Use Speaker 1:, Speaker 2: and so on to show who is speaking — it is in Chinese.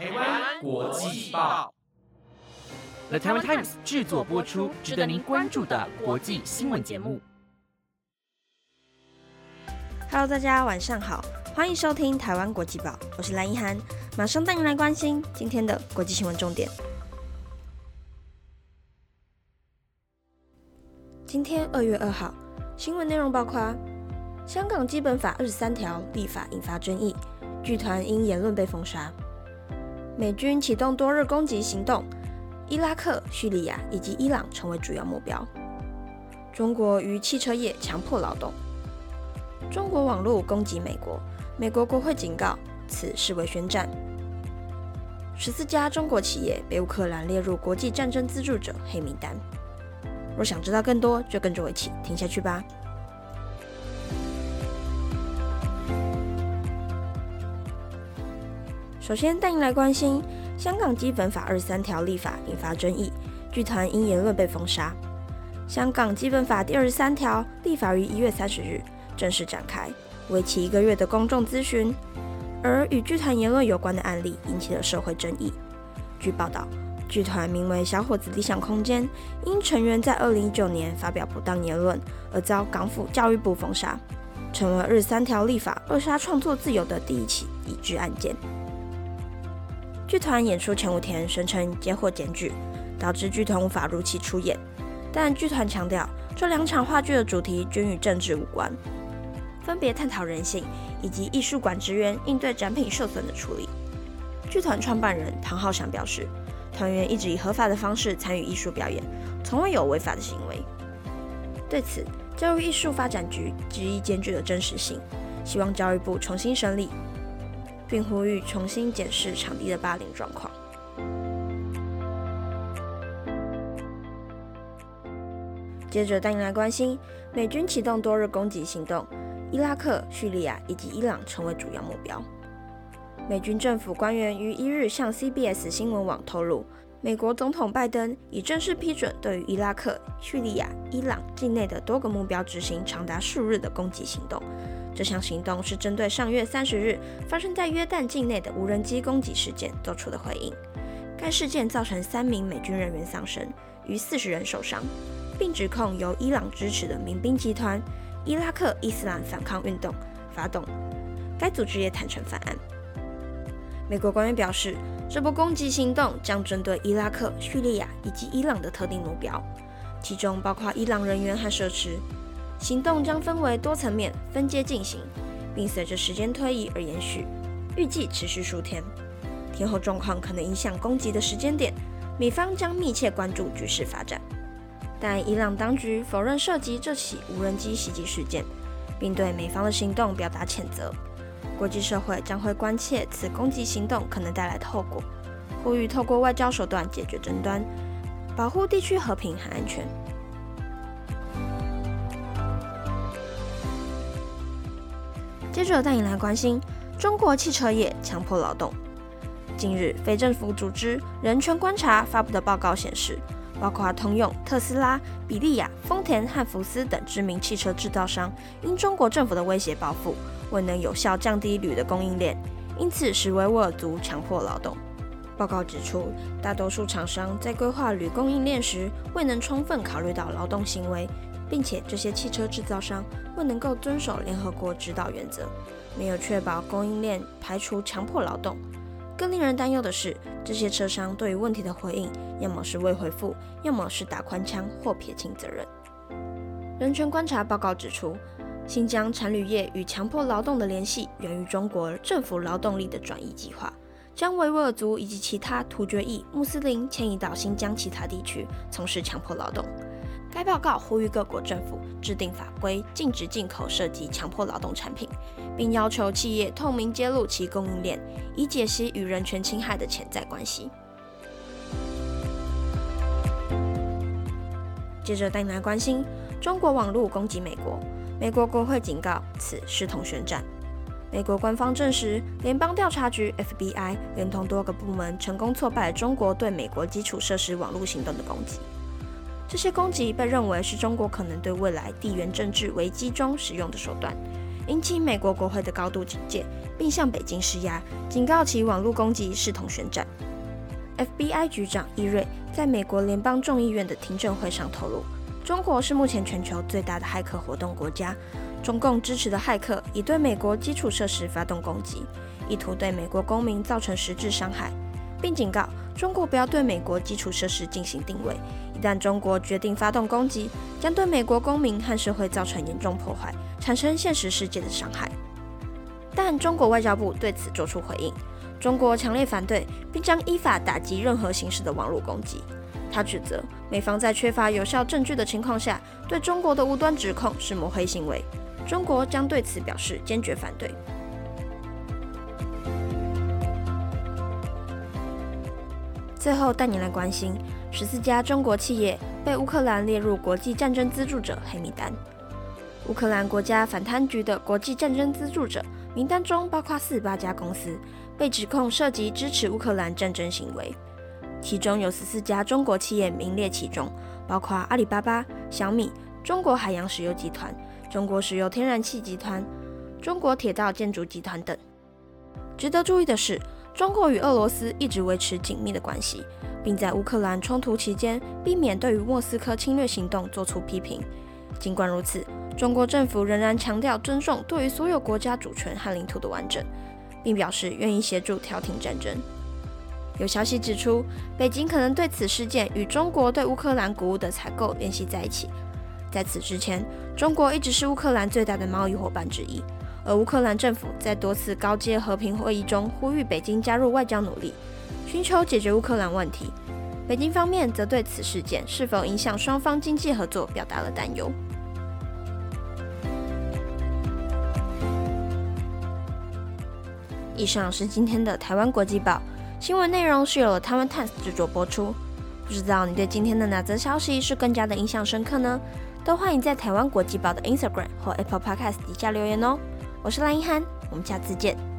Speaker 1: 台湾国际报，The Taiwan Times 制作播出，值得您关注的国际新闻节目。
Speaker 2: Hello，大家晚上好，欢迎收听台湾国际报，我是蓝一涵，马上带您来关心今天的国际新闻重点。今天二月二号，新闻内容包括：香港基本法二十三条立法引发争议，剧团因言论被封杀；美军启动多日攻击行动，伊拉克、叙利亚以及伊朗成为主要目标；中国于汽车业强迫劳动；中国网络攻击美国，美国国会警告此视为宣战；十四家中国企业被乌克兰列入国际战争资助者黑名单。若想知道更多，就跟着我一起听下去吧。首先带您来关心香港基本法二十三条立法引发争议，剧团因言论被封杀。香港基本法第二十三条立法于一月三十日正式展开，为期一个月的公众咨询，而与剧团言论有关的案例引起了社会争议。据报道。剧团名为“小伙子理想空间”，因成员在二零一九年发表不当言论而遭港府教育部封杀，成为二十三条立法扼杀创作自由的第一起已知案件。剧团演出前五天声称接获检举，导致剧团无法如期出演，但剧团强调这两场话剧的主题均与政治无关，分别探讨人性以及艺术馆职员应对展品受损的处理。剧团创办人唐浩翔表示。团员一直以合法的方式参与艺术表演，从未有违法的行为。对此，教育艺术发展局质疑检举的真实性，希望教育部重新审理，并呼吁重新检视场地的霸凌状况。接着带您来关心，美军启动多日攻击行动，伊拉克、叙利亚以及伊朗成为主要目标。美军政府官员于一日向 CBS 新闻网透露，美国总统拜登已正式批准对于伊拉克、叙利亚、伊朗境内的多个目标执行长达数日的攻击行动。这项行动是针对上月三十日发生在约旦境内的无人机攻击事件做出的回应。该事件造成三名美军人员丧生，逾四十人受伤，并指控由伊朗支持的民兵集团伊拉克伊斯兰反抗运动发动。该组织也坦诚犯案。美国官员表示，这波攻击行动将针对伊拉克、叙利亚以及伊朗的特定目标，其中包括伊朗人员和设施。行动将分为多层面、分阶进行，并随着时间推移而延续，预计持续数天。天后状况可能影响攻击的时间点，美方将密切关注局势发展。但伊朗当局否认涉及这起无人机袭击事件，并对美方的行动表达谴责。国际社会将会关切此攻击行动可能带来的后果，呼吁透过外交手段解决争端，保护地区和平和安全。接着带你来关心中国汽车业强迫劳动。近日，非政府组织人权观察发布的报告显示，包括通用、特斯拉、比利亚、丰田和福斯等知名汽车制造商，因中国政府的威胁报复。未能有效降低铝的供应链，因此使维吾尔族强迫劳动。报告指出，大多数厂商在规划铝供应链时未能充分考虑到劳动行为，并且这些汽车制造商未能够遵守联合国指导原则，没有确保供应链排除强迫劳动。更令人担忧的是，这些车商对于问题的回应，要么是未回复，要么是打宽枪或撇清责任。人权观察报告指出。新疆产铝业与强迫劳动的联系源于中国政府劳动力的转移计划，将维吾尔族以及其他突厥裔穆斯林迁移到新疆其他地区从事强迫劳动。该报告呼吁各国政府制定法规，禁止进口涉及强迫劳动产品，并要求企业透明揭露其供应链，以解析与人权侵害的潜在关系。接着带来关心中国网络攻击美国。美国国会警告，此视同宣战。美国官方证实，联邦调查局 （FBI） 连同多个部门成功挫败中国对美国基础设施网络行动的攻击。这些攻击被认为是中国可能对未来地缘政治危机中使用的手段，引起美国国会的高度警戒，并向北京施压，警告其网络攻击视同宣战。FBI 局长伊瑞在美国联邦众议院的听证会上透露，中国是目前全球最大的骇客活动国家，中共支持的骇客已对美国基础设施发动攻击，意图对美国公民造成实质伤害，并警告中国不要对美国基础设施进行定位，一旦中国决定发动攻击，将对美国公民和社会造成严重破坏，产生现实世界的伤害。但中国外交部对此作出回应。中国强烈反对，并将依法打击任何形式的网络攻击。他指责美方在缺乏有效证据的情况下，对中国的无端指控是抹黑行为。中国将对此表示坚决反对。最后带你来关心十四家中国企业被乌克兰列入国际战争资助者黑名单。乌克兰国家反贪局的国际战争资助者名单中包括四十八家公司。被指控涉及支持乌克兰战争行为，其中有十四家中国企业名列其中，包括阿里巴巴、小米、中国海洋石油集团、中国石油天然气集团、中国铁道建筑集团等。值得注意的是，中国与俄罗斯一直维持紧密的关系，并在乌克兰冲突期间避免对于莫斯科侵略行动作出批评。尽管如此，中国政府仍然强调尊重对于所有国家主权和领土的完整。并表示愿意协助调停战争。有消息指出，北京可能对此事件与中国对乌克兰谷物的采购联系在一起。在此之前，中国一直是乌克兰最大的贸易伙伴之一，而乌克兰政府在多次高阶和平会议中呼吁北京加入外交努力，寻求解决乌克兰问题。北京方面则对此事件是否影响双方经济合作表达了担忧。以上是今天的台湾国际报新闻内容，是由台湾 Times 制作播出。不知道你对今天的哪则消息是更加的印象深刻呢？都欢迎在台湾国际报的 Instagram 或 Apple Podcast 底下留言哦。我是蓝一涵，我们下次见。